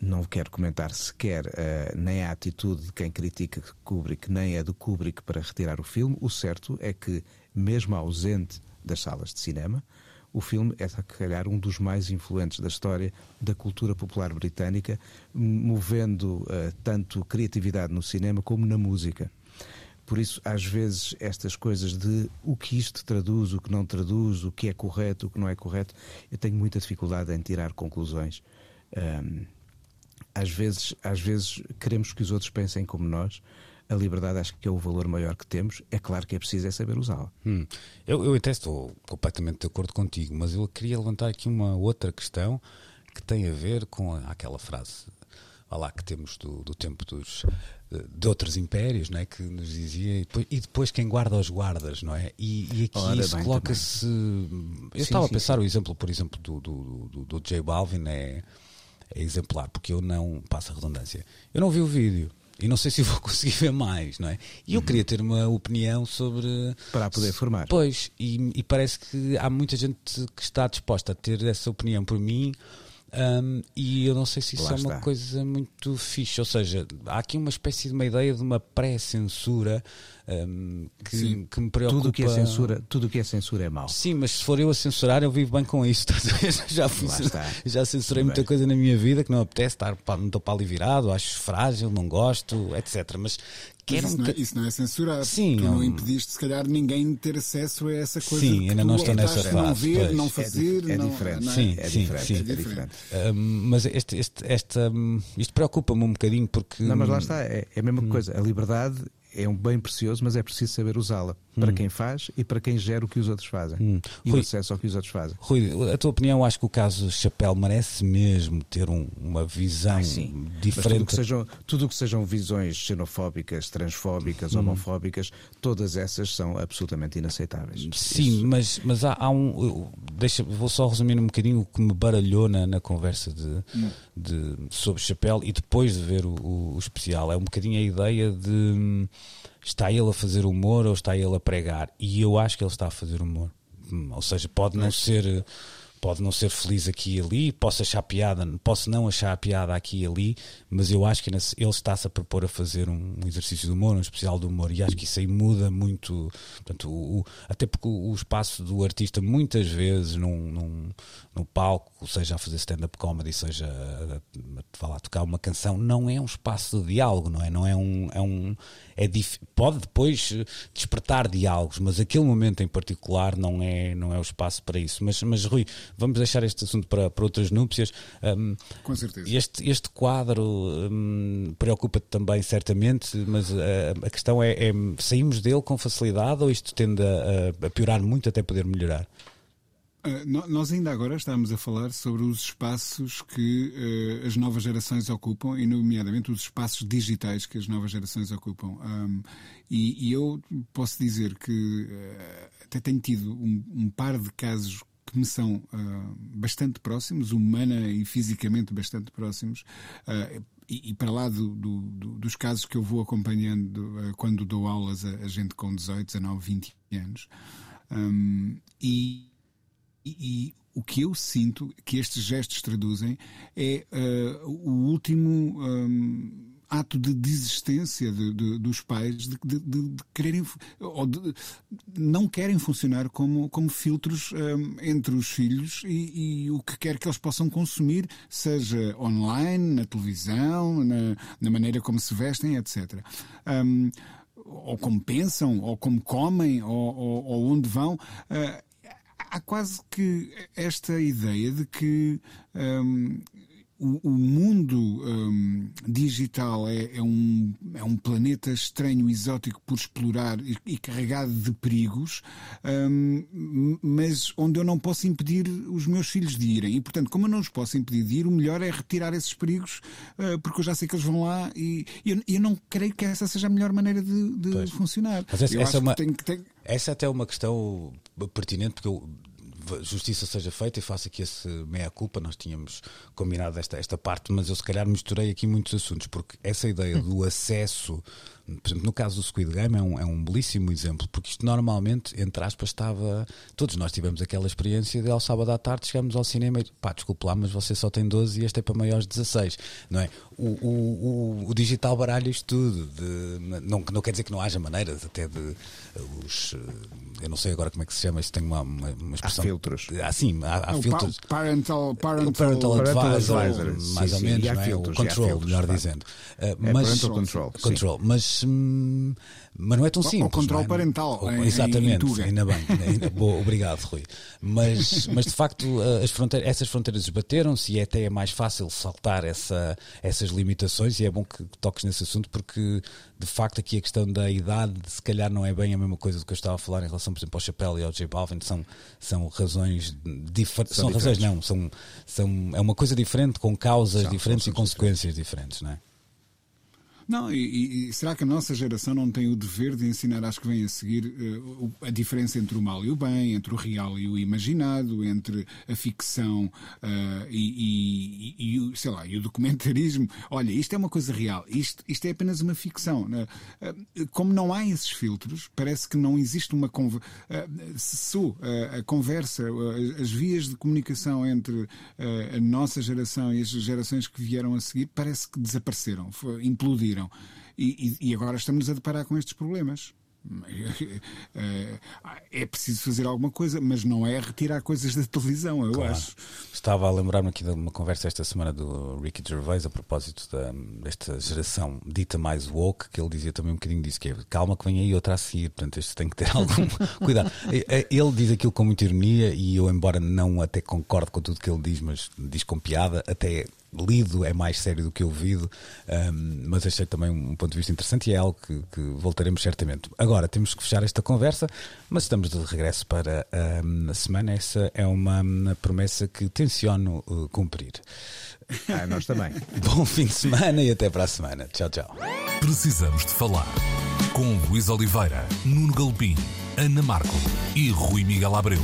Não quero comentar sequer uh, nem a atitude de quem critica Kubrick, nem a do Kubrick para retirar o filme. O certo é que, mesmo ausente das salas de cinema, o filme é, se calhar, um dos mais influentes da história da cultura popular britânica, movendo uh, tanto criatividade no cinema como na música. Por isso, às vezes, estas coisas de o que isto traduz, o que não traduz, o que é correto, o que não é correto, eu tenho muita dificuldade em tirar conclusões. Um, às vezes, às vezes queremos que os outros pensem como nós, a liberdade acho que é o valor maior que temos. É claro que é preciso é saber usá-la. Hum. Eu, eu até estou completamente de acordo contigo, mas eu queria levantar aqui uma outra questão que tem a ver com aquela frase lá que temos do, do tempo dos, de outros impérios, não é? que nos dizia, e depois, e depois quem guarda os guardas, não é? E, e aqui Ora, isso coloca-se. Eu Sim, estava sim, a pensar sim. o exemplo, por exemplo, do, do, do, do J Balvin, é, é exemplar, porque eu não, passo a redundância, eu não vi o vídeo. E não sei se vou <laughs> conseguir ver mais, não é? E eu queria ter uma opinião sobre. Para poder formar. Pois, e, e parece que há muita gente que está disposta a ter essa opinião por mim. Um, e eu não sei se isso Lá é uma está. coisa muito fixe. Ou seja, há aqui uma espécie de uma ideia de uma pré-censura um, que, Sim. que me preocupa. Tudo o que é censura, tudo que é censura é mau. Sim, mas se for eu a censurar, eu vivo bem com isso. <laughs> já, já censurei muita coisa na minha vida que não apetece, estar, não estou para ali virado, acho frágil, não gosto, etc. Mas Isso, um não é, isso não é censurar. Sim, tu é um- não impediste, se calhar, ninguém de ter acesso a essa coisa. Sim, ainda não estou nessa optaste Não fase, ver, pois. não É fazer. é não, diferente. não é? Sim, É sim, diferente, sim. é diferente. Mas este, este, esta, um, isto preocupa-me um bocadinho porque. Não, mas lá está, é, é a Hum. mesma coisa. A liberdade é um bem precioso, mas é preciso saber usá-la. Para quem faz e para quem gera o que os outros fazem. Hum. E o Rui- acesso ao que os outros fazem. Rui, a tua opinião, acho que o caso Chapéu merece mesmo ter um- uma visão Ah, sim. Mas tudo o diferente. que sejam, tudo o que sejam visões xenofóbicas, transfóbicas, Hum. homofóbicas, todas essas são absolutamente inaceitáveis. Sim, Isso- mas, mas há, há um. eu- Deixa, vou só resumir um bocadinho o que me baralhou na, na conversa de, de- sobre Chapéu e depois de ver o, o- o especial. É um bocadinho a ideia de hum, está ele a fazer humor ou está ele a pregar? E eu acho que ele está a fazer humor. Hum, Ou seja, pode não ser. pode não ser feliz aqui e ali, posso achar piada, posso não achar piada aqui e ali, mas eu acho que ele está-se a propor a fazer um exercício de humor, um especial de humor, e acho que isso aí muda muito, portanto, o, até porque o, espaço do artista muitas vezes num, num palco, seja a fazer stand-up comedy, seja a, a, a, tocar uma canção, não é um espaço de diálogo, não é? Não é um, é um é pode depois despertar diálogos, mas aquele momento em particular não é, não é o espaço para isso. Mas, mas Rui, vamos deixar este assunto para, para outras núpcias. Um, Com certeza. Este, este quadro um, preocupa-te também, certamente, mas a, uh, a questão é, é, saímos dele com facilidade ou isto tende a, a piorar muito até poder melhorar? Uh, nós ainda agora estamos a falar sobre os espaços que uh, as novas gerações ocupam, e nomeadamente os espaços digitais que as novas gerações ocupam. Um, e, e, eu posso dizer que uh, até tenho tido um, um, par de casos que me são bastante próximos, humana e fisicamente bastante próximos. E, e, para lá do, do, dos casos que eu vou acompanhando quando dou aulas a, a, gente com 18, 19, 20 anos. Um, e, e, e, o que eu sinto que estes gestos traduzem é uh, o último um, ato de desistência de, de, dos pais de, de, quererem ou não querem funcionar como, como filtros um, entre os filhos e, e, o que quer que eles possam consumir, seja online, na televisão, na, na maneira como se vestem, etc. Um, ou como pensam, ou como comem, ou, ou, ou onde vão. Uh, há quase que esta ideia de que um, o, o, mundo um, digital é, é, um, é um planeta estranho, exótico por explorar e, e carregado de perigos, um, mas onde eu não posso impedir os meus filhos de irem. E, portanto, como eu não os posso impedir de ir, o melhor é retirar esses perigos, uh, porque eu já sei que eles vão lá e eu, eu não creio que essa seja a melhor maneira de, de funcionar. Mas essa, essa é uma... Tem... Essa é até uma questão pertinente, porque eu, justiça seja feita e faço aqui esse meia-culpa. Nós tínhamos combinado esta, esta parte, mas eu se calhar misturei aqui muitos assuntos, porque essa ideia do acesso por exemplo, no caso do Squid Game é um, é um belíssimo exemplo, porque isto normalmente, entre aspas, estava. Todos nós tivemos aquela experiência de ao sábado à tarde chegamos ao cinema e pá, desculpe lá, mas você só tem 12 e este é para maiores de 16, não é? O, o, o, o digital baralha isto tudo. De, não, não quer dizer que não haja maneiras, até de. Os, eu não sei agora como é que se chama, isto tem uma, uma, uma expressão. Há filtros. Ah, sim, há, há o filtros. Parental, parental, parental, parental advisor, advisor, mais sim, ou menos, não é? Filtros, o control, filtros, melhor dizendo. Uh, é mas, parental control. control mas hum, mas não é tão simples. O controle é? parental. em, exatamente, em ainda bem. Ainda, <laughs> boa, obrigado, Rui. Mas, mas de facto, as fronteiras, essas fronteiras esbateram-se e até é mais fácil saltar essa, essas limitações. E é bom que toques nesse assunto, porque de facto aqui a questão da idade, se calhar, não é bem a mesma coisa do que eu estava a falar em relação, por exemplo, ao Chapéu e ao J Balvin. São, são razões diferentes. São, são razões, não. São, são, é uma coisa diferente, com causas são, diferentes são e consequências diferentes, diferentes, não é? Não, e, e, será que a nossa geração não tem o dever de ensinar às que vêm a seguir uh, a diferença entre o mal e o bem, entre o real e o imaginado, entre a ficção uh, e, e, e, sei lá, e o documentarismo? Olha, isto é uma coisa real, isto, isto é apenas uma ficção. Uh, como não há esses filtros, parece que não existe uma conversa. Cessou a conversa, as vias de comunicação entre a nossa geração e as gerações que vieram a seguir, parece que desapareceram, implodiram. E, e, e agora estamos a deparar com estes problemas. É preciso fazer alguma coisa, mas não é retirar coisas da televisão, eu claro. acho. Estava a lembrar-me aqui de uma conversa esta semana do Ricky Gervais a propósito da, desta geração dita mais woke, que ele dizia também um bocadinho disso, que é calma que vem aí outra a seguir, portanto este tem que ter <laughs> algum cuidado. Ele diz aquilo com muita ironia e eu, embora não até concorde com tudo que ele diz, mas diz com piada, até lido é mais sério do que ouvido, um, mas achei também um ponto de vista interessante e é algo que, que, voltaremos certamente. Agora temos que fechar esta conversa, mas estamos de regresso para um, a semana. Essa é uma, uma promessa que tenciono uh, cumprir. <laughs> Ah, nós também. <laughs> Bom fim de semana e até para a semana. Tchau, tchau. Precisamos de falar com Luís Oliveira, Nuno Galpim, Ana Marco e Rui Miguel Abreu.